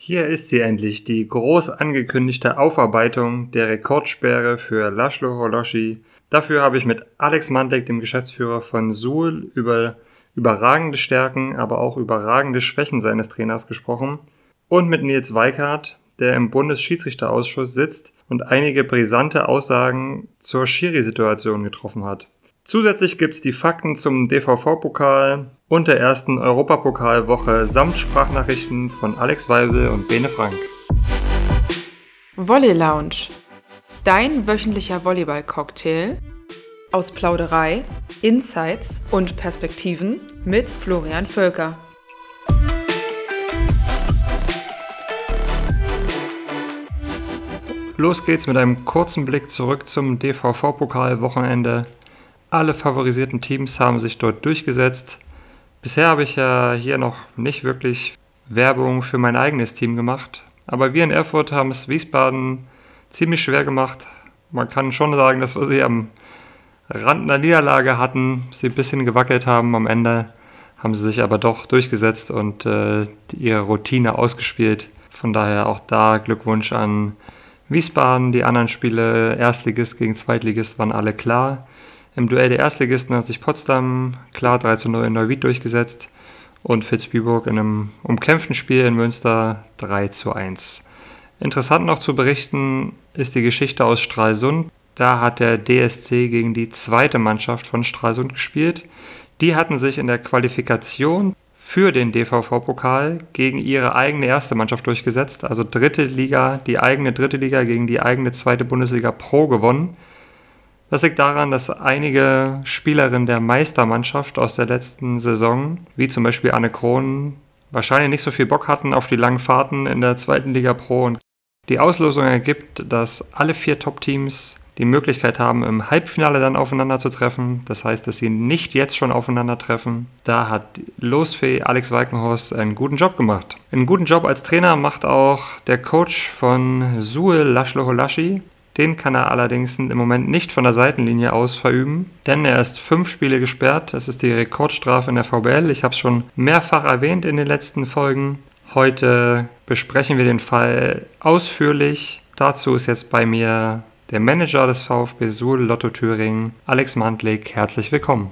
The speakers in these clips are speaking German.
Hier ist sie endlich, die groß angekündigte Aufarbeitung der Rekordsperre für Laszlo Holoschi. Dafür habe ich mit Alex Mandek, dem Geschäftsführer von Suhl, über überragende Stärken, aber auch überragende Schwächen seines Trainers gesprochen und mit Nils Weikart, der im Bundesschiedsrichterausschuss sitzt und einige brisante Aussagen zur Schiri-Situation getroffen hat. Zusätzlich gibt's die Fakten zum DVV-Pokal und der ersten Europapokalwoche samt Sprachnachrichten von Alex Weibel und Bene Frank. Volley Lounge. Dein wöchentlicher Volleyball-Cocktail aus Plauderei, Insights und Perspektiven mit Florian Völker. Los geht's mit einem kurzen Blick zurück zum DVV-Pokal-Wochenende alle favorisierten Teams haben sich dort durchgesetzt. Bisher habe ich ja hier noch nicht wirklich Werbung für mein eigenes Team gemacht. Aber wir in Erfurt haben es Wiesbaden ziemlich schwer gemacht. Man kann schon sagen, dass wir sie am Rand einer Niederlage hatten, sie ein bisschen gewackelt haben. Am Ende haben sie sich aber doch durchgesetzt und äh, ihre Routine ausgespielt. Von daher auch da Glückwunsch an Wiesbaden. Die anderen Spiele, Erstligist gegen Zweitligist, waren alle klar. Im Duell der Erstligisten hat sich Potsdam klar 3 zu 0 in Neuwied durchgesetzt und Fitzbiburg in einem umkämpften Spiel in Münster 3 zu 1. Interessant noch zu berichten ist die Geschichte aus Stralsund. Da hat der DSC gegen die zweite Mannschaft von Stralsund gespielt. Die hatten sich in der Qualifikation für den DVV-Pokal gegen ihre eigene erste Mannschaft durchgesetzt, also dritte Liga, die eigene dritte Liga gegen die eigene zweite Bundesliga Pro gewonnen. Das liegt daran, dass einige Spielerinnen der Meistermannschaft aus der letzten Saison, wie zum Beispiel Anne Krohn, wahrscheinlich nicht so viel Bock hatten auf die langen Fahrten in der zweiten Liga Pro. Und die Auslosung ergibt, dass alle vier Top-Teams die Möglichkeit haben, im Halbfinale dann aufeinander zu treffen. Das heißt, dass sie nicht jetzt schon aufeinandertreffen. Da hat Losfee Alex Weikenhorst einen guten Job gemacht. Einen guten Job als Trainer macht auch der Coach von Suel Laszlo Holaschi. Den kann er allerdings im Moment nicht von der Seitenlinie aus verüben, denn er ist fünf Spiele gesperrt. Das ist die Rekordstrafe in der VBL. Ich habe es schon mehrfach erwähnt in den letzten Folgen. Heute besprechen wir den Fall ausführlich. Dazu ist jetzt bei mir der Manager des VfB Suhl Lotto Thüringen, Alex Mantlik. Herzlich willkommen.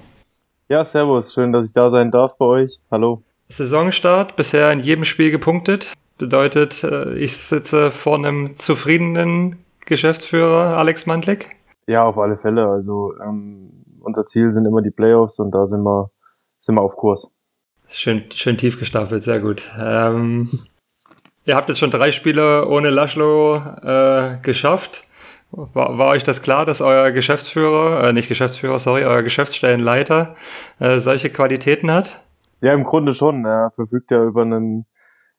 Ja, servus. Schön, dass ich da sein darf bei euch. Hallo. Saisonstart, bisher in jedem Spiel gepunktet. Bedeutet, äh, ich sitze vor einem zufriedenen Geschäftsführer Alex Mandlik? Ja, auf alle Fälle. Also ähm, unser Ziel sind immer die Playoffs und da sind wir, sind wir auf Kurs. Schön, schön tief gestaffelt, sehr gut. Ähm, ihr habt jetzt schon drei Spiele ohne Laschlo äh, geschafft. War, war euch das klar, dass euer Geschäftsführer, äh, nicht Geschäftsführer, sorry, euer Geschäftsstellenleiter äh, solche Qualitäten hat? Ja, im Grunde schon. Er verfügt ja über ein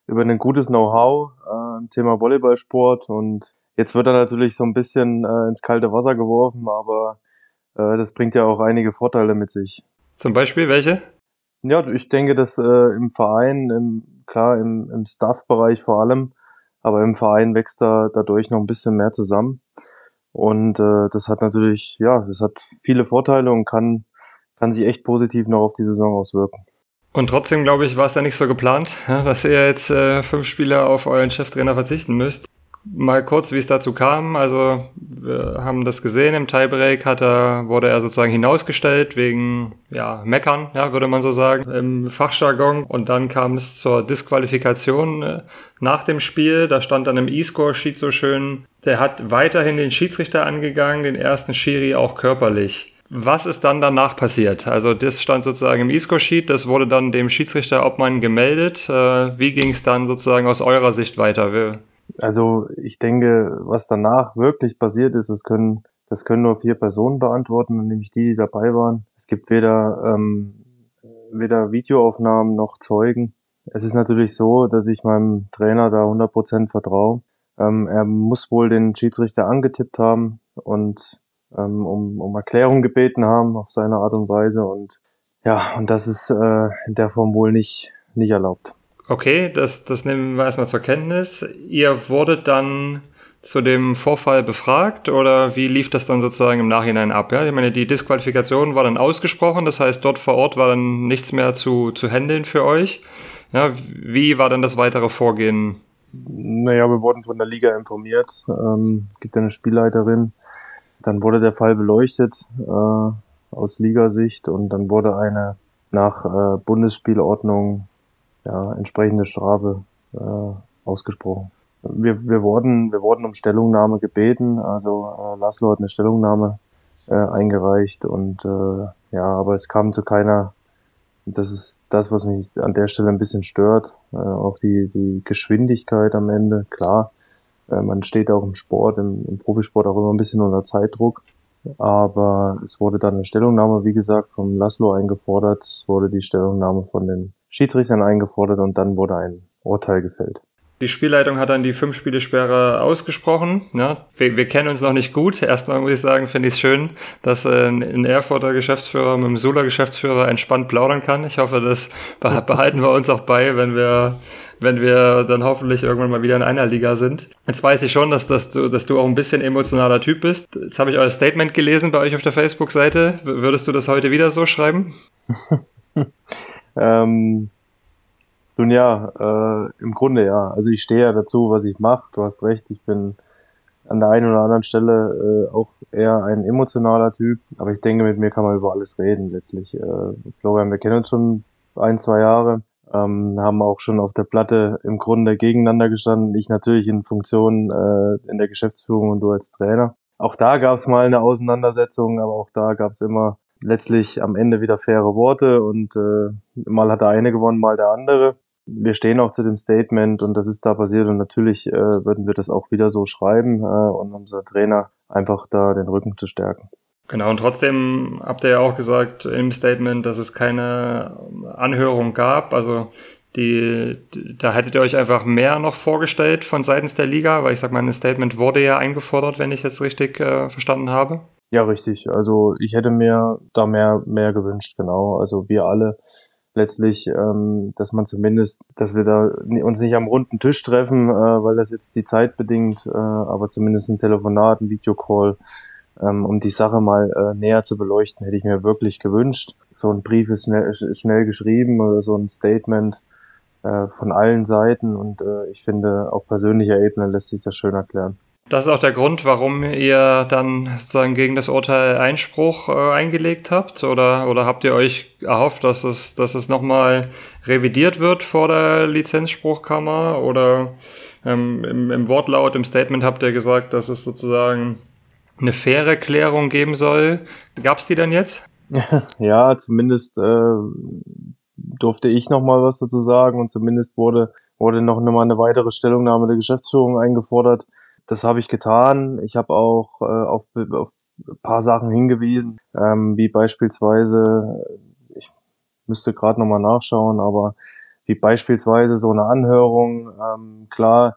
über ein gutes Know-how äh, im Thema Volleyballsport und Jetzt wird er natürlich so ein bisschen äh, ins kalte Wasser geworfen, aber äh, das bringt ja auch einige Vorteile mit sich. Zum Beispiel welche? Ja, ich denke, dass äh, im Verein, im, klar im, im Staff-Bereich vor allem, aber im Verein wächst da dadurch noch ein bisschen mehr zusammen. Und äh, das hat natürlich, ja, das hat viele Vorteile und kann, kann sich echt positiv noch auf die Saison auswirken. Und trotzdem, glaube ich, war es ja nicht so geplant, dass ihr jetzt äh, fünf Spiele auf euren Cheftrainer verzichten müsst mal kurz, wie es dazu kam. Also wir haben das gesehen, im Tiebreak hat er, wurde er sozusagen hinausgestellt wegen ja, Meckern, ja, würde man so sagen, im Fachjargon. Und dann kam es zur Disqualifikation äh, nach dem Spiel. Da stand dann im E-Score-Sheet so schön, der hat weiterhin den Schiedsrichter angegangen, den ersten Schiri auch körperlich. Was ist dann danach passiert? Also das stand sozusagen im E-Score-Sheet, das wurde dann dem Schiedsrichter Obmann gemeldet. Äh, wie ging es dann sozusagen aus eurer Sicht weiter? Also ich denke, was danach wirklich passiert ist, das können, das können nur vier Personen beantworten, nämlich die, die dabei waren. Es gibt weder, ähm, weder Videoaufnahmen noch Zeugen. Es ist natürlich so, dass ich meinem Trainer da 100% vertraue. Ähm, er muss wohl den Schiedsrichter angetippt haben und ähm, um, um Erklärung gebeten haben auf seine Art und Weise. Und ja, und das ist äh, in der Form wohl nicht, nicht erlaubt. Okay, das, das nehmen wir erstmal zur Kenntnis. Ihr wurdet dann zu dem Vorfall befragt oder wie lief das dann sozusagen im Nachhinein ab? Ja, ich meine, die Disqualifikation war dann ausgesprochen, das heißt, dort vor Ort war dann nichts mehr zu, zu handeln für euch. Ja, wie war dann das weitere Vorgehen Naja, wir wurden von der Liga informiert. Ähm, es gibt eine Spielleiterin. Dann wurde der Fall beleuchtet äh, aus Ligasicht und dann wurde eine nach äh, Bundesspielordnung ja, entsprechende Strafe äh, ausgesprochen. Wir, wir, wurden, wir wurden um Stellungnahme gebeten, also äh, Laszlo hat eine Stellungnahme äh, eingereicht und äh, ja, aber es kam zu keiner, das ist das, was mich an der Stelle ein bisschen stört, äh, auch die, die Geschwindigkeit am Ende, klar, äh, man steht auch im Sport, im, im Profisport auch immer ein bisschen unter Zeitdruck, aber es wurde dann eine Stellungnahme, wie gesagt, vom Laszlo eingefordert, es wurde die Stellungnahme von den Schiedsrichtern eingefordert und dann wurde ein Urteil gefällt. Die Spielleitung hat dann die fünf Spiele Sperre ausgesprochen. Ja, wir, wir, kennen uns noch nicht gut. Erstmal muss ich sagen, finde ich es schön, dass äh, ein Erfurter Geschäftsführer mit dem Sula Geschäftsführer entspannt plaudern kann. Ich hoffe, das behalten wir uns auch bei, wenn wir, wenn wir dann hoffentlich irgendwann mal wieder in einer Liga sind. Jetzt weiß ich schon, dass, dass, du, dass du auch ein bisschen emotionaler Typ bist. Jetzt habe ich euer Statement gelesen bei euch auf der Facebook-Seite. Würdest du das heute wieder so schreiben? ähm nun ja, äh, im Grunde ja. Also ich stehe ja dazu, was ich mache. Du hast recht, ich bin an der einen oder anderen Stelle äh, auch eher ein emotionaler Typ. Aber ich denke, mit mir kann man über alles reden letztlich. Äh, Florian, wir kennen uns schon ein, zwei Jahre. Ähm, haben auch schon auf der Platte im Grunde gegeneinander gestanden. Ich natürlich in Funktion äh, in der Geschäftsführung und du als Trainer. Auch da gab es mal eine Auseinandersetzung, aber auch da gab es immer letztlich am Ende wieder faire Worte und äh, mal hat der eine gewonnen, mal der andere wir stehen auch zu dem Statement und das ist da passiert und natürlich äh, würden wir das auch wieder so schreiben äh, und unser Trainer einfach da den Rücken zu stärken. Genau, und trotzdem habt ihr ja auch gesagt im Statement, dass es keine Anhörung gab. Also die, da hättet ihr euch einfach mehr noch vorgestellt von seitens der Liga, weil ich sag mal, ein Statement wurde ja eingefordert, wenn ich jetzt richtig äh, verstanden habe. Ja, richtig. Also ich hätte mir da mehr, mehr gewünscht, genau. Also wir alle letztlich, ähm, dass man zumindest, dass wir da uns nicht am runden Tisch treffen, äh, weil das jetzt die Zeit bedingt, äh, aber zumindest ein Telefonat, ein Videocall, ähm, um die Sache mal äh, näher zu beleuchten, hätte ich mir wirklich gewünscht. So ein Brief ist schnell, schnell geschrieben oder so ein Statement äh, von allen Seiten und äh, ich finde, auf persönlicher Ebene lässt sich das schön erklären. Das ist auch der Grund, warum ihr dann sozusagen gegen das Urteil Einspruch äh, eingelegt habt? Oder, oder habt ihr euch erhofft, dass es, dass es nochmal revidiert wird vor der Lizenzspruchkammer? Oder ähm, im, im Wortlaut, im Statement habt ihr gesagt, dass es sozusagen eine faire Klärung geben soll? Gab es die denn jetzt? ja, zumindest äh, durfte ich nochmal was dazu sagen und zumindest wurde, wurde noch mal eine weitere Stellungnahme der Geschäftsführung eingefordert das habe ich getan. Ich habe auch äh, auf, auf ein paar Sachen hingewiesen, ähm, wie beispielsweise, ich müsste gerade nochmal nachschauen, aber wie beispielsweise so eine Anhörung, ähm, klar,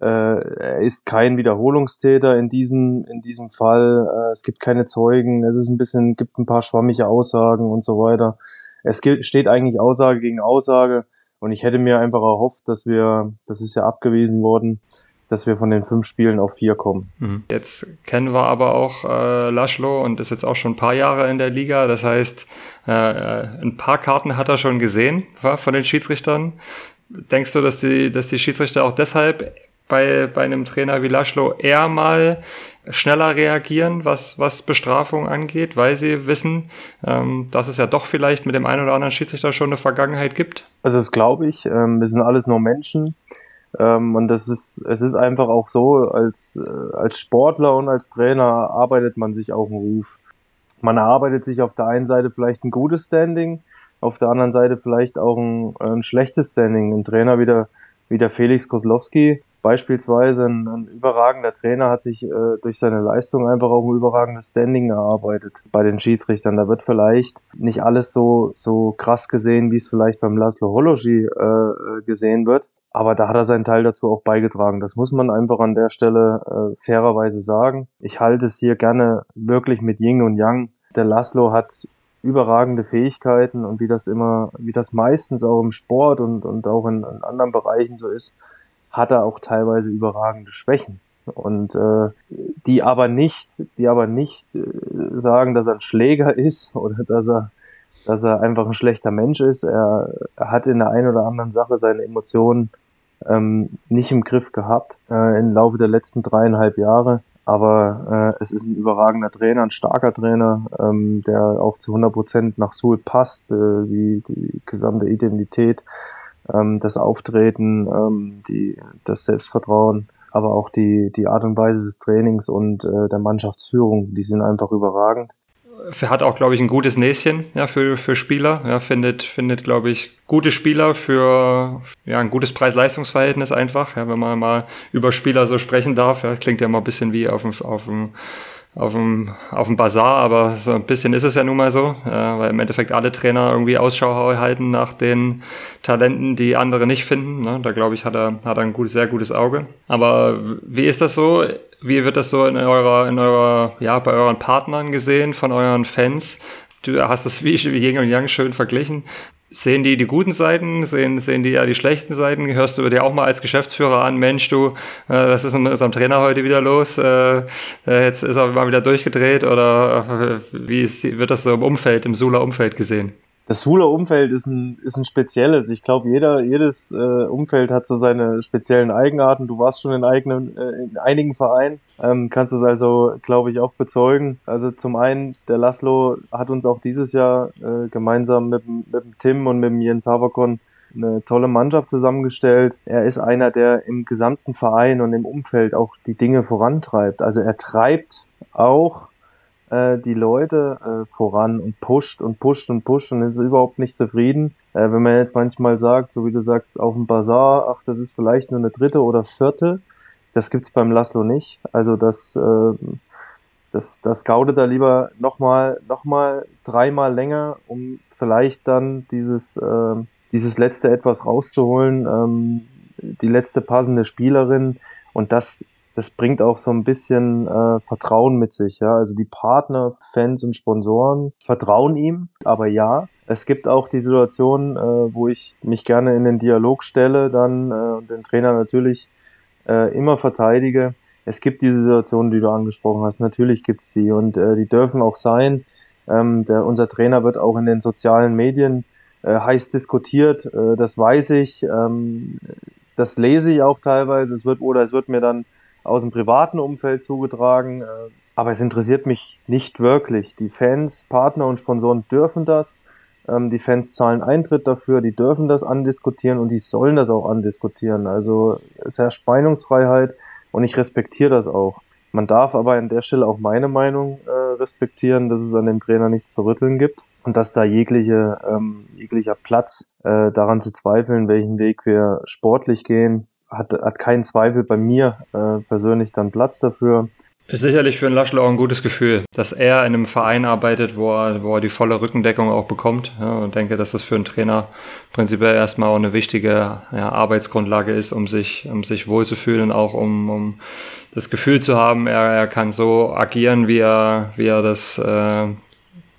äh, er ist kein Wiederholungstäter in diesem, in diesem Fall. Äh, es gibt keine Zeugen, es ist ein bisschen, gibt ein paar schwammige Aussagen und so weiter. Es gilt, steht eigentlich Aussage gegen Aussage und ich hätte mir einfach erhofft, dass wir, das ist ja abgewiesen worden, dass wir von den fünf Spielen auf vier kommen. Mhm. Jetzt kennen wir aber auch äh, Laschlo und ist jetzt auch schon ein paar Jahre in der Liga. Das heißt, äh, ein paar Karten hat er schon gesehen wa, von den Schiedsrichtern. Denkst du, dass die, dass die Schiedsrichter auch deshalb bei, bei einem Trainer wie Laschlo eher mal schneller reagieren, was, was Bestrafung angeht, weil sie wissen, ähm, dass es ja doch vielleicht mit dem einen oder anderen Schiedsrichter schon eine Vergangenheit gibt? Also das glaube ich. Ähm, wir sind alles nur Menschen. Ähm, und das ist, es ist einfach auch so, als, äh, als Sportler und als Trainer arbeitet man sich auch einen Ruf. Man erarbeitet sich auf der einen Seite vielleicht ein gutes Standing, auf der anderen Seite vielleicht auch ein, ein schlechtes Standing. Ein Trainer wie der, wie der Felix Koslowski, beispielsweise ein, ein überragender Trainer, hat sich äh, durch seine Leistung einfach auch ein überragendes Standing erarbeitet bei den Schiedsrichtern. Da wird vielleicht nicht alles so, so krass gesehen, wie es vielleicht beim Laszlo Hology äh, gesehen wird. Aber da hat er seinen Teil dazu auch beigetragen. Das muss man einfach an der Stelle äh, fairerweise sagen. Ich halte es hier gerne wirklich mit Ying und Yang. Der Laszlo hat überragende Fähigkeiten und wie das immer, wie das meistens auch im Sport und, und auch in, in anderen Bereichen so ist, hat er auch teilweise überragende Schwächen. Und äh, die aber nicht, die aber nicht äh, sagen, dass er ein Schläger ist oder dass er dass er einfach ein schlechter Mensch ist. Er, er hat in der einen oder anderen Sache seine Emotionen ähm, nicht im Griff gehabt äh, im Laufe der letzten dreieinhalb Jahre. Aber äh, es ist ein überragender Trainer, ein starker Trainer, ähm, der auch zu 100 Prozent nach Suhl passt, äh, die, die gesamte Identität, ähm, das Auftreten, ähm, die, das Selbstvertrauen, aber auch die, die Art und Weise des Trainings und äh, der Mannschaftsführung, die sind einfach überragend hat auch, glaube ich, ein gutes Näschen ja, für, für Spieler. Ja, findet, findet, glaube ich, gute Spieler für ja, ein gutes Preis-Leistungs-Verhältnis einfach. Ja, wenn man mal über Spieler so sprechen darf. Ja, klingt ja mal ein bisschen wie auf dem, auf dem auf dem, auf dem Bazar, aber so ein bisschen ist es ja nun mal so, äh, weil im Endeffekt alle Trainer irgendwie Ausschau halten nach den Talenten, die andere nicht finden. Ne? Da glaube ich, hat er, hat er ein gut, sehr gutes Auge. Aber wie ist das so? Wie wird das so in eurer, in eurer, ja, bei euren Partnern gesehen, von euren Fans? Du hast das wie Yin und Yang schön verglichen. Sehen die die guten Seiten? Sehen, sehen die ja die schlechten Seiten? Hörst du dir auch mal als Geschäftsführer an, Mensch, du, äh, was ist mit unserem Trainer heute wieder los? Äh, äh jetzt ist er mal wieder durchgedreht oder äh, wie ist, wird das so im Umfeld, im Sula Umfeld gesehen? Das Schule-Umfeld ist ein, ist ein spezielles. Ich glaube, jeder, jedes äh, Umfeld hat so seine speziellen Eigenarten. Du warst schon in, eigenen, äh, in einigen Vereinen, ähm, kannst es also, glaube ich, auch bezeugen. Also zum einen, der Laszlo hat uns auch dieses Jahr äh, gemeinsam mit, mit dem Tim und mit dem Jens Haverkon eine tolle Mannschaft zusammengestellt. Er ist einer, der im gesamten Verein und im Umfeld auch die Dinge vorantreibt. Also er treibt auch äh, die Leute äh, voran und pusht und pusht und pusht und ist überhaupt nicht zufrieden. Äh, wenn man jetzt manchmal sagt, so wie du sagst, auf dem Bazar, ach, das ist vielleicht nur eine dritte oder vierte, das gibt's beim Laszlo nicht. Also das, äh, das, das gaudet da lieber nochmal, noch mal dreimal länger, um vielleicht dann dieses, äh, dieses letzte etwas rauszuholen, ähm, die letzte passende Spielerin und das das bringt auch so ein bisschen äh, Vertrauen mit sich. Ja, also die Partner, Fans und Sponsoren vertrauen ihm. Aber ja, es gibt auch die Situation, äh, wo ich mich gerne in den Dialog stelle, dann äh, und den Trainer natürlich äh, immer verteidige. Es gibt diese Situation, die du angesprochen hast. Natürlich gibt's die und äh, die dürfen auch sein. Ähm, der, unser Trainer wird auch in den sozialen Medien äh, heiß diskutiert. Äh, das weiß ich. Ähm, das lese ich auch teilweise. Es wird oder es wird mir dann aus dem privaten Umfeld zugetragen. Äh, aber es interessiert mich nicht wirklich. Die Fans, Partner und Sponsoren dürfen das. Ähm, die Fans zahlen Eintritt dafür, die dürfen das andiskutieren und die sollen das auch andiskutieren. Also es herrscht Meinungsfreiheit und ich respektiere das auch. Man darf aber an der Stelle auch meine Meinung äh, respektieren, dass es an dem Trainer nichts zu rütteln gibt und dass da jegliche, ähm, jeglicher Platz äh, daran zu zweifeln, welchen Weg wir sportlich gehen, hat, hat keinen Zweifel bei mir äh, persönlich dann Platz dafür. Ist sicherlich für einen Laschler auch ein gutes Gefühl, dass er in einem Verein arbeitet, wo er, wo er die volle Rückendeckung auch bekommt. Ja, und denke, dass das für einen Trainer prinzipiell erstmal auch eine wichtige ja, Arbeitsgrundlage ist, um sich, um sich wohlzufühlen und auch um, um das Gefühl zu haben, er, er kann so agieren, wie er, wie er das äh,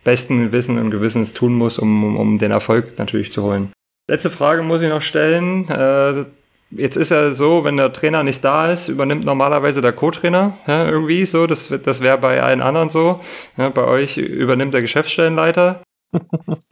besten Wissen und Gewissens tun muss, um, um den Erfolg natürlich zu holen. Letzte Frage muss ich noch stellen. Äh, Jetzt ist ja so, wenn der Trainer nicht da ist, übernimmt normalerweise der Co-Trainer ja, irgendwie so. Das, das wäre bei allen anderen so. Ja, bei euch übernimmt der Geschäftsstellenleiter.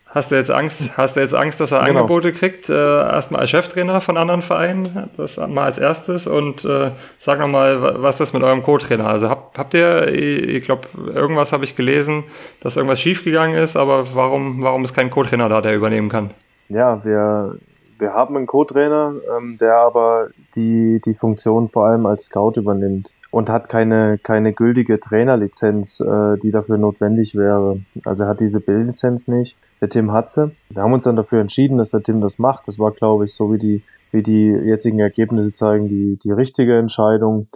hast du jetzt Angst, hast du jetzt Angst, dass er genau. Angebote kriegt? Äh, erstmal als Cheftrainer von anderen Vereinen, das mal als erstes und äh, sag nochmal, was ist mit eurem Co-Trainer? Also habt, habt ihr, ich glaube, irgendwas habe ich gelesen, dass irgendwas schiefgegangen ist, aber warum, warum ist kein Co-Trainer da, der übernehmen kann? Ja, wir wir haben einen Co-Trainer, ähm, der aber die, die Funktion vor allem als Scout übernimmt und hat keine, keine gültige Trainerlizenz, äh, die dafür notwendig wäre. Also er hat diese Bildlizenz nicht. Der Tim hat sie. Wir haben uns dann dafür entschieden, dass der Tim das macht. Das war, glaube ich, so wie die, wie die jetzigen Ergebnisse zeigen, die, die richtige Entscheidung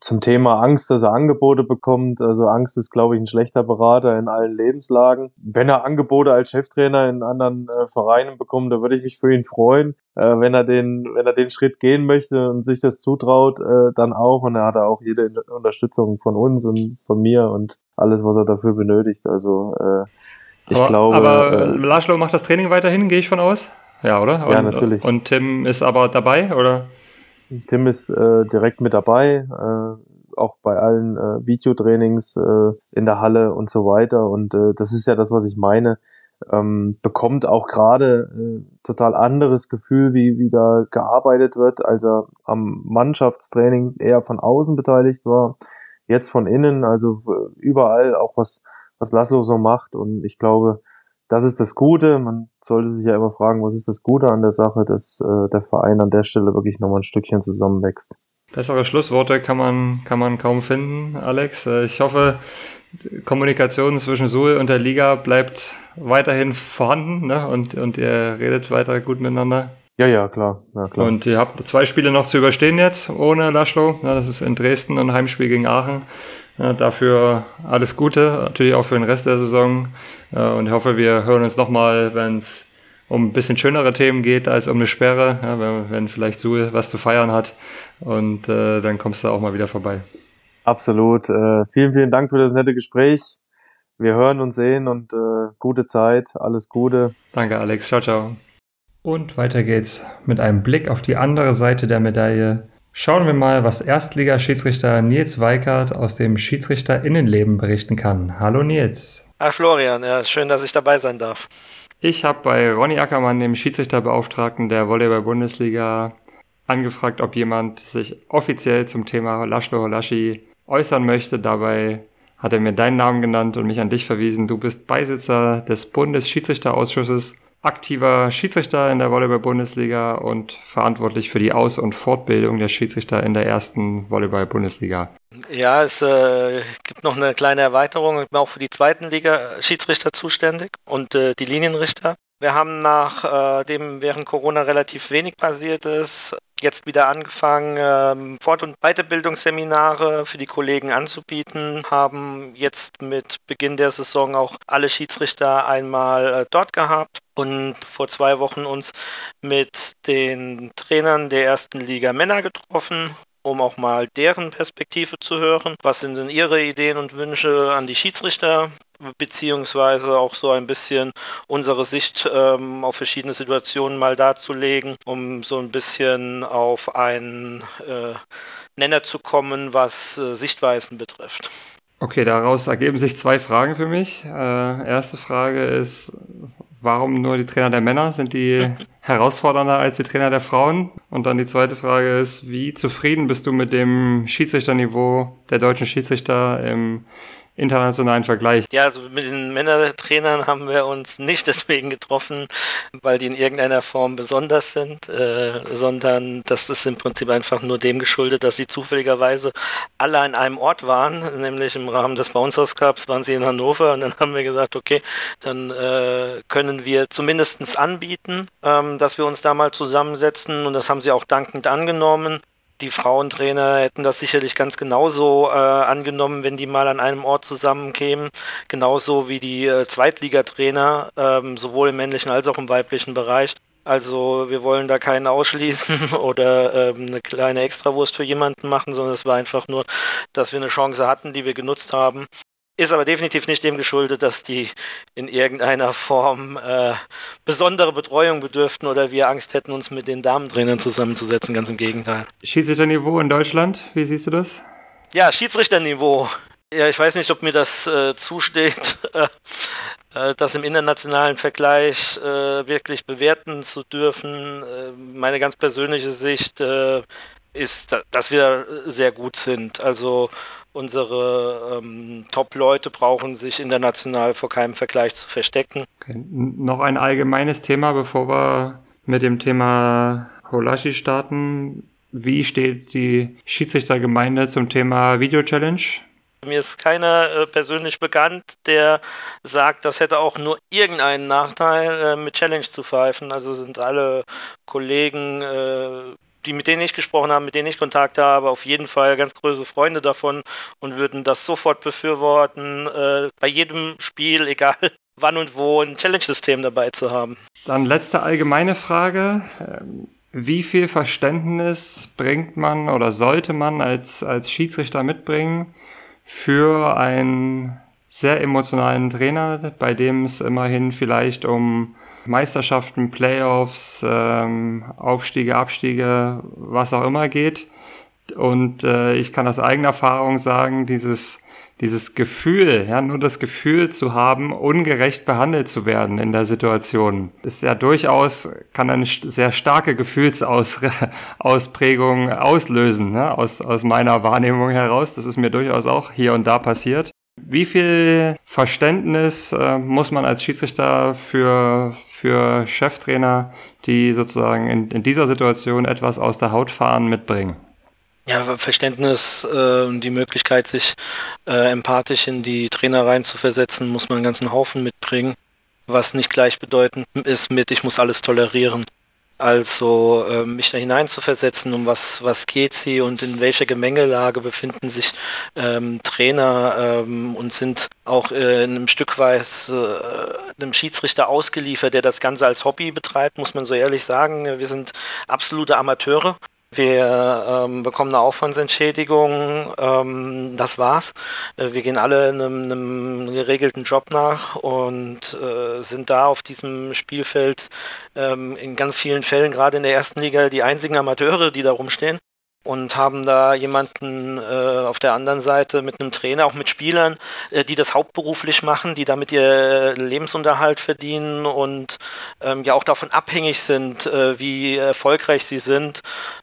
zum Thema Angst, dass er Angebote bekommt. Also Angst ist, glaube ich, ein schlechter Berater in allen Lebenslagen. Wenn er Angebote als Cheftrainer in anderen äh, Vereinen bekommt, da würde ich mich für ihn freuen. Äh, wenn er den, wenn er den Schritt gehen möchte und sich das zutraut, äh, dann auch. Und er hat auch jede Unterstützung von uns und von mir und alles, was er dafür benötigt. Also äh, ich aber, glaube. Aber äh, Laszlo macht das Training weiterhin, gehe ich von aus? Ja, oder? Und, ja, natürlich. Und Tim ist aber dabei, oder? Tim ist äh, direkt mit dabei, äh, auch bei allen äh, Videotrainings äh, in der Halle und so weiter. Und äh, das ist ja das, was ich meine. ähm, bekommt auch gerade äh, total anderes Gefühl, wie, wie da gearbeitet wird, als er am Mannschaftstraining eher von außen beteiligt war, jetzt von innen, also äh, überall auch was, was Laszlo so macht und ich glaube, das ist das Gute. Man sollte sich ja immer fragen, was ist das Gute an der Sache, dass äh, der Verein an der Stelle wirklich nochmal ein Stückchen zusammenwächst. Bessere Schlussworte kann man, kann man kaum finden, Alex. Äh, ich hoffe, Kommunikation zwischen Suhl und der Liga bleibt weiterhin vorhanden ne? und, und ihr redet weiter gut miteinander. Ja, ja, klar. Ja, klar. Und ihr habt zwei Spiele noch zu überstehen jetzt ohne Laschlo. Ja, das ist in Dresden und Heimspiel gegen Aachen. Ja, dafür alles Gute, natürlich auch für den Rest der Saison. Und ich hoffe, wir hören uns nochmal, wenn es um ein bisschen schönere Themen geht als um eine Sperre, ja, wenn, wenn, vielleicht Suhl was zu feiern hat. Und äh, dann kommst du auch mal wieder vorbei. Absolut. Äh, vielen, vielen Dank für das nette Gespräch. Wir hören und sehen und äh, gute Zeit. Alles Gute. Danke, Alex. Ciao, ciao. Und weiter geht's mit einem Blick auf die andere Seite der Medaille. Schauen wir mal, was Erstligaschiedsrichter Nils Weikert aus dem Schiedsrichterinnenleben berichten kann. Hallo Nils. Hi Florian, ja, schön, dass ich dabei sein darf. Ich habe bei Ronny Ackermann, dem Schiedsrichterbeauftragten der Volleyball-Bundesliga, angefragt, ob jemand sich offiziell zum Thema Laszlo Holaschi äußern möchte. Dabei hat er mir deinen Namen genannt und mich an dich verwiesen. Du bist Beisitzer des Bundesschiedsrichterausschusses, aktiver Schiedsrichter in der Volleyball-Bundesliga und verantwortlich für die Aus- und Fortbildung der Schiedsrichter in der ersten Volleyball-Bundesliga. Ja, es äh, gibt noch eine kleine Erweiterung. Ich bin auch für die zweiten Liga Schiedsrichter zuständig und äh, die Linienrichter. Wir haben nachdem äh, während Corona relativ wenig passiert ist, jetzt wieder angefangen, ähm, Fort- und Weiterbildungsseminare für die Kollegen anzubieten, haben jetzt mit Beginn der Saison auch alle Schiedsrichter einmal äh, dort gehabt und vor zwei Wochen uns mit den Trainern der ersten Liga Männer getroffen um auch mal deren Perspektive zu hören. Was sind denn ihre Ideen und Wünsche an die Schiedsrichter? beziehungsweise auch so ein bisschen unsere Sicht ähm, auf verschiedene Situationen mal darzulegen, um so ein bisschen auf einen äh, Nenner zu kommen, was äh, Sichtweisen betrifft. Okay, daraus ergeben sich zwei Fragen für mich. Äh, erste Frage ist, warum nur die Trainer der Männer? Sind die herausfordernder als die Trainer der Frauen? Und dann die zweite Frage ist, wie zufrieden bist du mit dem Schiedsrichterniveau der deutschen Schiedsrichter im internationalen Vergleich. Ja, also mit den Männertrainern haben wir uns nicht deswegen getroffen, weil die in irgendeiner Form besonders sind, äh, sondern das ist im Prinzip einfach nur dem geschuldet, dass sie zufälligerweise alle an einem Ort waren, nämlich im Rahmen des Bounce Cups waren sie in Hannover und dann haben wir gesagt, okay, dann äh, können wir zumindestens anbieten, ähm, dass wir uns da mal zusammensetzen und das haben sie auch dankend angenommen die Frauentrainer hätten das sicherlich ganz genauso äh, angenommen, wenn die mal an einem Ort zusammenkämen. Genauso wie die äh, Zweitligatrainer, ähm, sowohl im männlichen als auch im weiblichen Bereich. Also wir wollen da keinen ausschließen oder ähm, eine kleine Extrawurst für jemanden machen, sondern es war einfach nur, dass wir eine Chance hatten, die wir genutzt haben. Ist aber definitiv nicht dem geschuldet, dass die in irgendeiner Form äh, besondere Betreuung bedürften oder wir Angst hätten, uns mit den Damentrainern zusammenzusetzen. Ganz im Gegenteil. Schiedsrichterniveau in Deutschland, wie siehst du das? Ja, Schiedsrichterniveau. Ja, ich weiß nicht, ob mir das äh, zusteht, äh, das im internationalen Vergleich äh, wirklich bewerten zu dürfen. Äh, meine ganz persönliche Sicht äh, ist, dass wir sehr gut sind. Also unsere ähm, Top-Leute brauchen sich international vor keinem Vergleich zu verstecken. Okay. Noch ein allgemeines Thema, bevor wir mit dem Thema Holashi starten. Wie steht die Schiedsrichtergemeinde zum Thema Video-Challenge? Mir ist keiner äh, persönlich bekannt, der sagt, das hätte auch nur irgendeinen Nachteil, äh, mit Challenge zu pfeifen. Also sind alle Kollegen äh, die mit denen ich gesprochen habe, mit denen ich Kontakt habe, auf jeden Fall ganz große Freunde davon und würden das sofort befürworten, äh, bei jedem Spiel, egal wann und wo, ein Challenge-System dabei zu haben. Dann letzte allgemeine Frage. Ähm, wie viel Verständnis bringt man oder sollte man als, als Schiedsrichter mitbringen für ein sehr emotionalen Trainer, bei dem es immerhin vielleicht um Meisterschaften, Playoffs, ähm, Aufstiege, Abstiege, was auch immer geht. Und äh, ich kann aus eigener Erfahrung sagen, dieses dieses Gefühl, ja, nur das Gefühl zu haben, ungerecht behandelt zu werden in der Situation, ist ja durchaus, kann eine sehr starke Gefühlsausprägung auslösen, ne? aus, aus meiner Wahrnehmung heraus. Das ist mir durchaus auch hier und da passiert. Wie viel Verständnis äh, muss man als Schiedsrichter für, für Cheftrainer, die sozusagen in, in dieser Situation etwas aus der Haut fahren, mitbringen? Ja, Verständnis äh, und die Möglichkeit, sich äh, empathisch in die Trainer reinzuversetzen, muss man einen ganzen Haufen mitbringen, was nicht gleichbedeutend ist mit, ich muss alles tolerieren. Also äh, mich da hineinzuversetzen, um was, was geht sie und in welcher Gemengelage befinden sich ähm, Trainer ähm, und sind auch äh, in einem Stück weit äh, einem Schiedsrichter ausgeliefert, der das Ganze als Hobby betreibt, muss man so ehrlich sagen. Wir sind absolute Amateure wir ähm, bekommen eine Aufwandsentschädigung, ähm, das war's. Äh, wir gehen alle einem, einem geregelten Job nach und äh, sind da auf diesem Spielfeld ähm, in ganz vielen Fällen, gerade in der ersten Liga, die einzigen Amateure, die da rumstehen und haben da jemanden äh, auf der anderen Seite mit einem Trainer, auch mit Spielern, äh, die das hauptberuflich machen, die damit ihr Lebensunterhalt verdienen und ähm, ja auch davon abhängig sind, äh, wie erfolgreich sie sind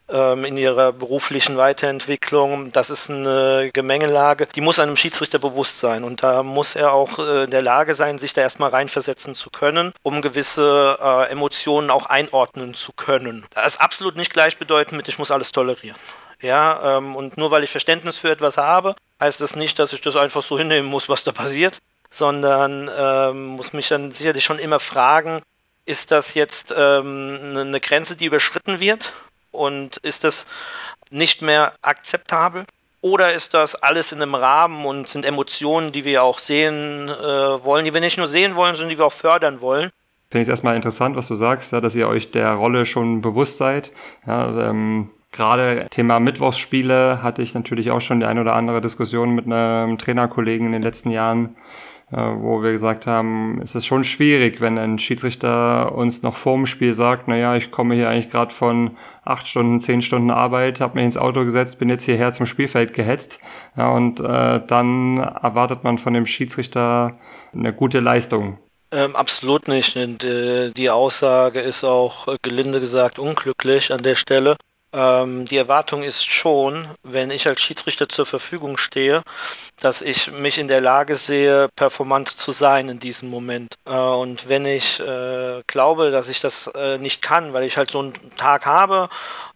ähm, in ihrer beruflichen Weiterentwicklung. Das ist eine Gemengelage, die muss einem Schiedsrichter bewusst sein und da muss er auch äh, in der Lage sein, sich da erstmal reinversetzen zu können, um gewisse äh, Emotionen auch einordnen zu können. Das ist absolut nicht gleichbedeutend mit, ich muss alles tolerieren. Ja, ähm, und nur weil ich Verständnis für etwas habe, heißt das nicht, dass ich das einfach so hinnehmen muss, was da passiert, sondern ähm, muss mich dann sicherlich schon immer fragen, ist das jetzt ähm, eine Grenze, die überschritten wird? Und ist das nicht mehr akzeptabel? Oder ist das alles in einem Rahmen und sind Emotionen, die wir auch sehen äh, wollen, die wir nicht nur sehen wollen, sondern die wir auch fördern wollen? Finde ich erstmal interessant, was du sagst, ja, dass ihr euch der Rolle schon bewusst seid. Ja, ähm, Gerade Thema Mittwochsspiele hatte ich natürlich auch schon die eine oder andere Diskussion mit einem Trainerkollegen in den letzten Jahren, äh, wo wir gesagt haben, es ist schon schwierig, wenn ein Schiedsrichter uns noch vorm Spiel sagt, naja, ich komme hier eigentlich gerade von acht Stunden, zehn Stunden Arbeit, habe mich ins Auto gesetzt, bin jetzt hierher zum Spielfeld gehetzt. Ja, und äh, dann erwartet man von dem Schiedsrichter eine gute Leistung. Ähm, absolut nicht. Und, äh, die Aussage ist auch äh, gelinde gesagt unglücklich an der Stelle. Ähm, die Erwartung ist schon, wenn ich als Schiedsrichter zur Verfügung stehe, dass ich mich in der Lage sehe, performant zu sein in diesem Moment. Äh, und wenn ich äh, glaube, dass ich das äh, nicht kann, weil ich halt so einen Tag habe,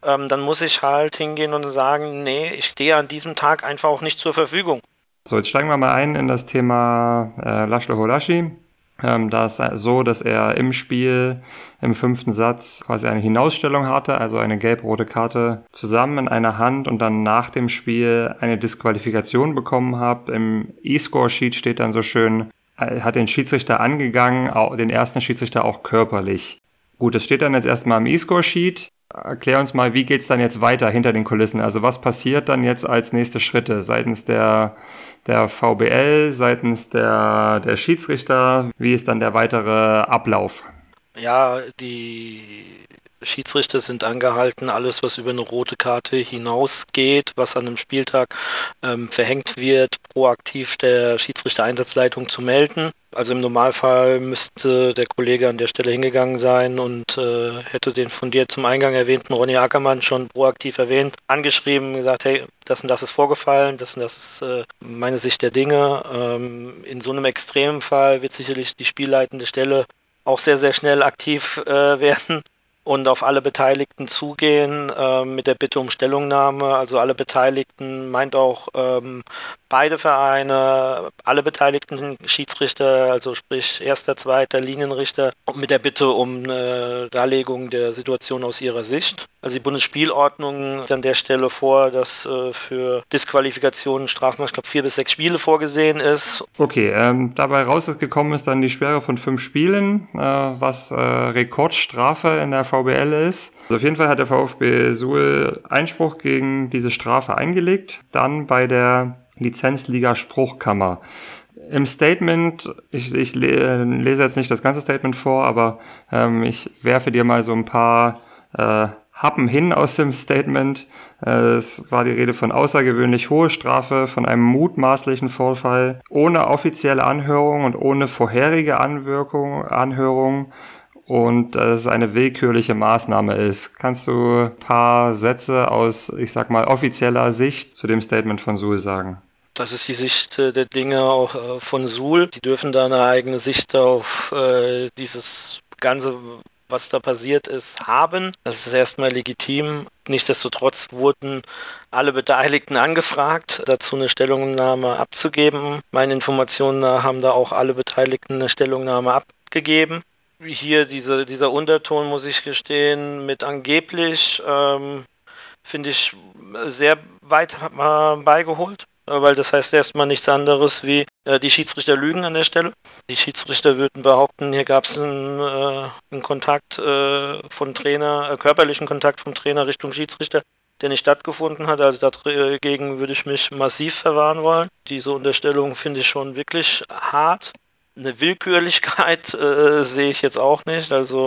ähm, dann muss ich halt hingehen und sagen, nee, ich stehe an diesem Tag einfach auch nicht zur Verfügung. So, jetzt steigen wir mal ein in das Thema äh, Laszlo Holashi. Ähm, da ist so, dass er im Spiel im fünften Satz quasi eine Hinausstellung hatte, also eine gelb-rote Karte zusammen in einer Hand und dann nach dem Spiel eine Disqualifikation bekommen hat. Im E-Score-Sheet steht dann so schön, er hat den Schiedsrichter angegangen, den ersten Schiedsrichter auch körperlich. Gut, das steht dann jetzt erstmal im E-Score-Sheet. Erklär uns mal, wie geht's dann jetzt weiter hinter den Kulissen? Also was passiert dann jetzt als nächste Schritte seitens der der VBL, seitens der, der Schiedsrichter? Wie ist dann der weitere Ablauf? Ja, die Schiedsrichter sind angehalten, alles, was über eine rote Karte hinausgeht, was an einem Spieltag ähm, verhängt wird, proaktiv der Schiedsrichter-Einsatzleitung zu melden. Also im Normalfall müsste der Kollege an der Stelle hingegangen sein und äh, hätte den von dir zum Eingang erwähnten Ronny Ackermann schon proaktiv erwähnt, angeschrieben, gesagt, hey, das und das ist vorgefallen, das und das ist äh, meine Sicht der Dinge. Ähm, in so einem extremen Fall wird sicherlich die spielleitende Stelle auch sehr, sehr schnell aktiv äh, werden und auf alle Beteiligten zugehen äh, mit der Bitte um Stellungnahme. Also alle Beteiligten meint auch ähm, beide Vereine, alle beteiligten Schiedsrichter, also sprich erster, zweiter Linienrichter, mit der Bitte um eine Darlegung der Situation aus ihrer Sicht. Also die Bundesspielordnung an der Stelle vor, dass äh, für Disqualifikationen Strafmaß, ich glaube, vier bis sechs Spiele vorgesehen ist. Okay, ähm, dabei rausgekommen ist dann die Sperre von fünf Spielen, äh, was äh, Rekordstrafe in der VBL ist. Also auf jeden Fall hat der VfB Suhl Einspruch gegen diese Strafe eingelegt. Dann bei der Lizenzliga Spruchkammer. Im Statement, ich, ich lese jetzt nicht das ganze Statement vor, aber ähm, ich werfe dir mal so ein paar äh, Happen hin aus dem Statement. Äh, es war die Rede von außergewöhnlich hohe Strafe, von einem mutmaßlichen Vorfall, ohne offizielle Anhörung und ohne vorherige Anwirkung, Anhörung und dass es eine willkürliche Maßnahme ist. Kannst du ein paar Sätze aus, ich sag mal, offizieller Sicht zu dem Statement von Suhl sagen? Das ist die Sicht äh, der Dinge auch äh, von Suhl. Die dürfen da eine eigene Sicht auf äh, dieses ganze was da passiert ist, haben. Das ist erstmal legitim. Nichtsdestotrotz wurden alle Beteiligten angefragt, dazu eine Stellungnahme abzugeben. Meine Informationen haben da auch alle Beteiligten eine Stellungnahme abgegeben hier diese, dieser Unterton, muss ich gestehen, mit angeblich, ähm, finde ich sehr weit beigeholt, weil das heißt erstmal nichts anderes wie, äh, die Schiedsrichter lügen an der Stelle. Die Schiedsrichter würden behaupten, hier gab es einen, äh, einen, Kontakt äh, von Trainer, äh, körperlichen Kontakt vom Trainer Richtung Schiedsrichter, der nicht stattgefunden hat. Also dagegen würde ich mich massiv verwahren wollen. Diese Unterstellung finde ich schon wirklich hart eine Willkürlichkeit äh, sehe ich jetzt auch nicht. Also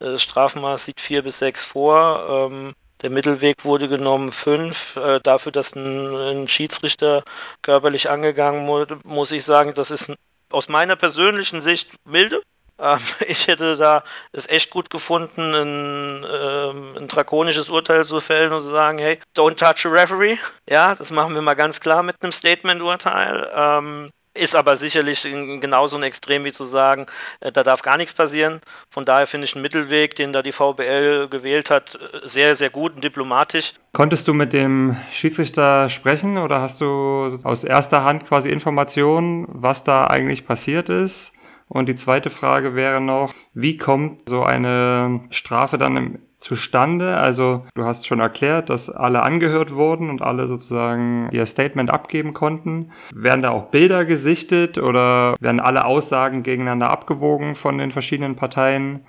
äh, das Strafmaß sieht vier bis sechs vor. Ähm, der Mittelweg wurde genommen fünf. Äh, dafür, dass ein, ein, Schiedsrichter körperlich angegangen wurde, muss ich sagen, das ist aus meiner persönlichen Sicht milde. Ähm, ich hätte da es echt gut gefunden, ein, ähm, ein drakonisches Urteil zu fällen und zu sagen, hey, don't touch a referee. Ja, das machen wir mal ganz klar mit einem Statement-Urteil. Ähm, ist aber sicherlich genauso ein Extrem wie zu sagen, äh, da darf gar nichts passieren. Von daher finde ich einen Mittelweg, den da die VBL gewählt hat, sehr, sehr gut und diplomatisch. Konntest du mit dem Schiedsrichter sprechen oder hast du aus erster Hand quasi Informationen, was da eigentlich passiert ist? Und die zweite Frage wäre noch, wie kommt so eine Strafe dann im zustande? Also du hast schon erklärt, dass alle angehört wurden und alle sozusagen ihr Statement abgeben konnten. Werden da auch Bilder gesichtet oder werden alle Aussagen gegeneinander abgewogen von den verschiedenen Parteien?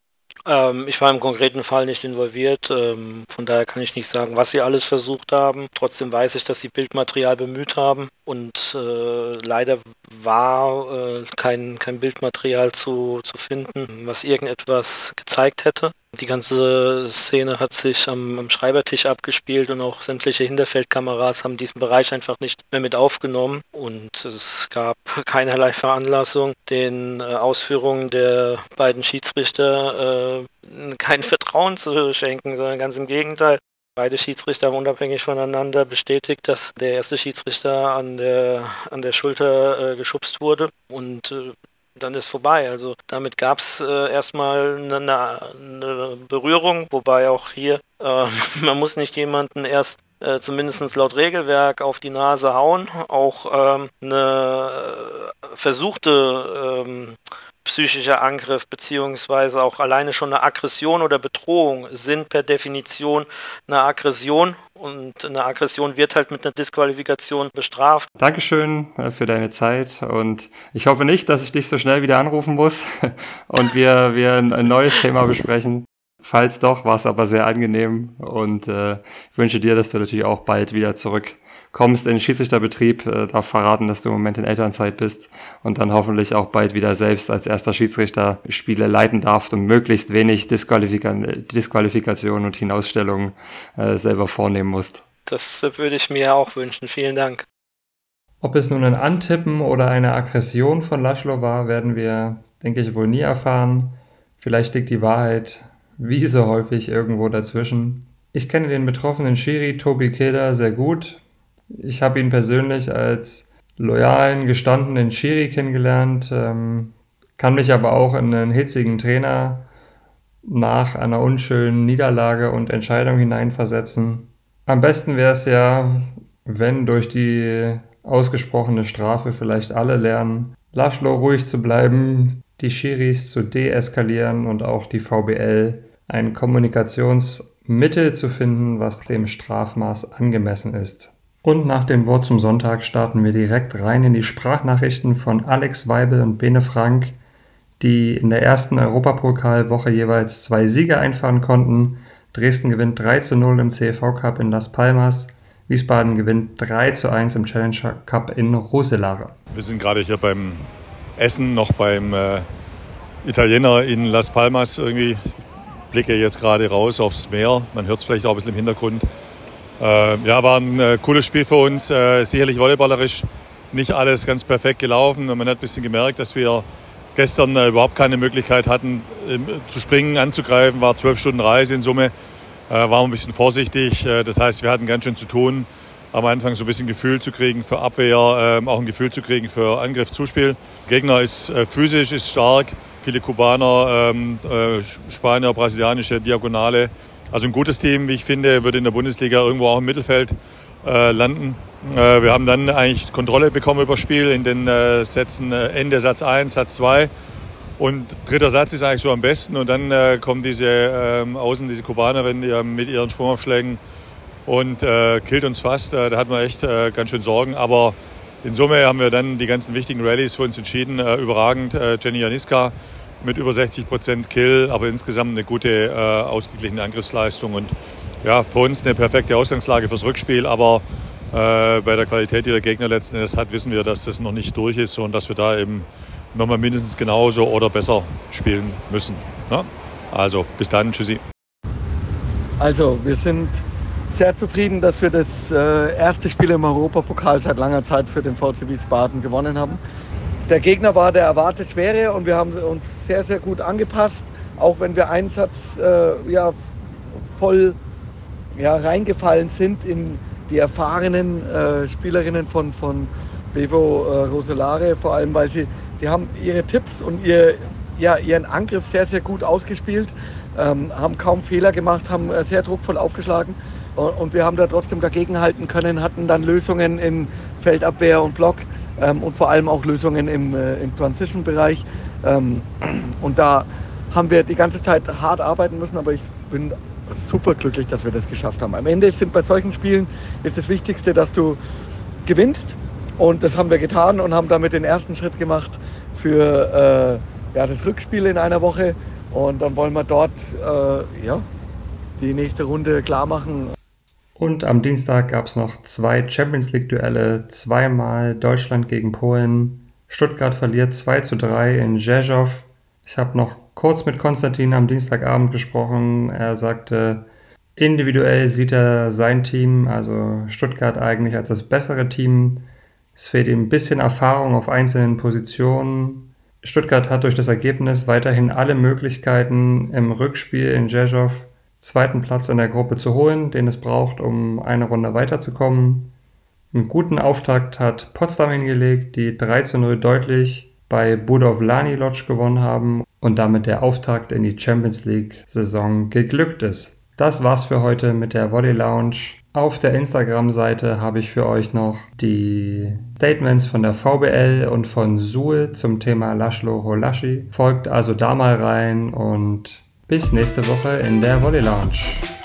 Ähm, ich war im konkreten Fall nicht involviert, ähm, von daher kann ich nicht sagen, was sie alles versucht haben. Trotzdem weiß ich, dass sie Bildmaterial bemüht haben und äh, leider war äh, kein, kein Bildmaterial zu, zu finden, was irgendetwas gezeigt hätte. Die ganze Szene hat sich am, am, Schreibertisch abgespielt und auch sämtliche Hinterfeldkameras haben diesen Bereich einfach nicht mehr mit aufgenommen und es gab keinerlei Veranlassung, den äh, Ausführungen der beiden Schiedsrichter äh, kein Vertrauen zu schenken, sondern ganz im Gegenteil. Beide Schiedsrichter haben unabhängig voneinander bestätigt, dass der erste Schiedsrichter an der, an der Schulter äh, geschubst wurde und äh, dann ist vorbei. Also damit gab es äh, erstmal eine, eine, Berührung, wobei auch hier, äh, man muss nicht jemanden erst äh, zumindest laut Regelwerk auf die Nase hauen. Auch ähm, eine versuchte ähm, psychischer Angriff beziehungsweise auch alleine schon eine Aggression oder Bedrohung sind per Definition eine Aggression und eine Aggression wird halt mit einer Disqualifikation bestraft. Dankeschön äh, für deine Zeit und ich hoffe nicht, dass ich dich so schnell wieder anrufen muss und wir, wir ein neues Thema besprechen. Falls doch, war es aber sehr angenehm und äh, ich wünsche dir, dass du natürlich auch bald wieder zurückkommst in den Schiedsrichterbetrieb. Äh, darf verraten, dass du im Moment in Elternzeit bist und dann hoffentlich auch bald wieder selbst als erster Schiedsrichter Spiele leiten darfst und möglichst wenig Disqualifika Disqualifikationen und Hinausstellungen äh, selber vornehmen musst. Das würde ich mir auch wünschen. Vielen Dank. Ob es nun ein Antippen oder eine Aggression von Laszlo war, werden wir, denke ich, wohl nie erfahren. Vielleicht liegt die Wahrheit wie so häufig irgendwo dazwischen. Ich kenne den betroffenen Shiri Tobi Keder sehr gut. Ich habe ihn persönlich als loyalen, gestandenen Shiri kennengelernt, ähm, kann mich aber auch in einen hitzigen Trainer nach einer unschönen Niederlage und Entscheidung hineinversetzen. Am besten wäre es ja, wenn durch die ausgesprochene Strafe vielleicht alle lernen, Laszlo ruhig zu bleiben, die Schiris zu deeskalieren und auch die VBL ein Kommunikationsmittel zu finden, was dem Strafmaß angemessen ist. Und nach dem Wort zum Sonntag starten wir direkt rein in die Sprachnachrichten von Alex Weibel und Bene Frank, die in der ersten Europapokalwoche jeweils zwei Siege einfahren konnten. Dresden gewinnt 3 zu 0 im CFV Cup in Las Palmas. Wiesbaden gewinnt 3 zu 1 im Challenger Cup in Roselare. Wir sind gerade hier beim Essen noch beim äh, Italiener in Las Palmas irgendwie blicke jetzt gerade raus aufs Meer. Man hört es vielleicht auch ein bisschen im Hintergrund. Äh, ja, war ein äh, cooles Spiel für uns. Äh, sicherlich volleyballerisch nicht alles ganz perfekt gelaufen. Und man hat ein bisschen gemerkt, dass wir gestern überhaupt keine Möglichkeit hatten, zu springen, anzugreifen. War zwölf Stunden Reise in Summe. Waren wir ein bisschen vorsichtig. Das heißt, wir hatten ganz schön zu tun, am Anfang so ein bisschen Gefühl zu kriegen für Abwehr, ähm, auch ein Gefühl zu kriegen für Angriff, Zuspiel. Gegner ist physisch, ist stark. Viele Kubaner, ähm, Spanier, brasilianische Diagonale also ein gutes Team, wie ich finde, wird in der Bundesliga irgendwo auch im Mittelfeld äh, landen. Äh, wir haben dann eigentlich Kontrolle bekommen über das Spiel in den äh, Sätzen äh, Ende Satz 1, Satz 2. Und dritter Satz ist eigentlich so am besten. Und dann äh, kommt diese ähm, Außen, diese Kubanerin die, mit ihren Sprungaufschlägen und äh, killt uns fast. da hat man echt ganz schön Sorgen. Aber in Summe haben wir dann die ganzen wichtigen Rallyes für uns entschieden. überragend. Jenny Janiska mit über 60 Prozent Kill, aber insgesamt eine gute, äh, ausgeglichene Angriffsleistung und ja, für uns eine perfekte Ausgangslage fürs Rückspiel, aber äh, bei der Qualität, die der Gegner letzten Endes hat, wissen wir, dass das noch nicht durch ist und dass wir da eben nochmal mindestens genauso oder besser spielen müssen. Ne? Also bis dann, tschüssi. Also wir sind sehr zufrieden, dass wir das äh, erste Spiel im Europapokal seit langer Zeit für den VC Wiesbaden gewonnen haben der Gegner war der erwartet schwere und wir haben uns sehr, sehr gut angepasst, auch wenn wir Einsatz äh, ja, voll ja, reingefallen sind in die erfahrenen äh, Spielerinnen von, von Bevo äh, Rosolare, vor allem weil sie, sie haben ihre Tipps und ihr, ja, ihren Angriff sehr, sehr gut ausgespielt, ähm, haben kaum Fehler gemacht, haben äh, sehr druckvoll aufgeschlagen und, und wir haben da trotzdem dagegenhalten können, hatten dann Lösungen in Feldabwehr und Block ähm, und vor allem auch Lösungen im, äh, im Transition-Bereich. Ähm, und da haben wir die ganze Zeit hart arbeiten müssen, aber ich bin super glücklich, dass wir das geschafft haben. Am Ende sind bei solchen Spielen ist das Wichtigste, dass du gewinnst. Und das haben wir getan und haben damit den ersten Schritt gemacht für äh, ja, das Rückspiel in einer Woche. Und dann wollen wir dort äh, ja, die nächste Runde klar machen. Und am Dienstag gab es noch zwei Champions League-Duelle, zweimal Deutschland gegen Polen. Stuttgart verliert 2 zu 3 in Rzeszów. Ich habe noch kurz mit Konstantin am Dienstagabend gesprochen. Er sagte, individuell sieht er sein Team, also Stuttgart eigentlich als das bessere Team. Es fehlt ihm ein bisschen Erfahrung auf einzelnen Positionen. Stuttgart hat durch das Ergebnis weiterhin alle Möglichkeiten im Rückspiel in Rzeszów zweiten Platz in der Gruppe zu holen, den es braucht, um eine Runde weiterzukommen. Einen guten Auftakt hat Potsdam hingelegt, die 3 zu 0 deutlich bei Budov Lani Lodge gewonnen haben und damit der Auftakt in die Champions League Saison geglückt ist. Das war's für heute mit der Volley Lounge. Auf der Instagram-Seite habe ich für euch noch die Statements von der VBL und von Suhl zum Thema Laszlo Holashi. Folgt also da mal rein und bis nächste Woche in der Volley Lounge.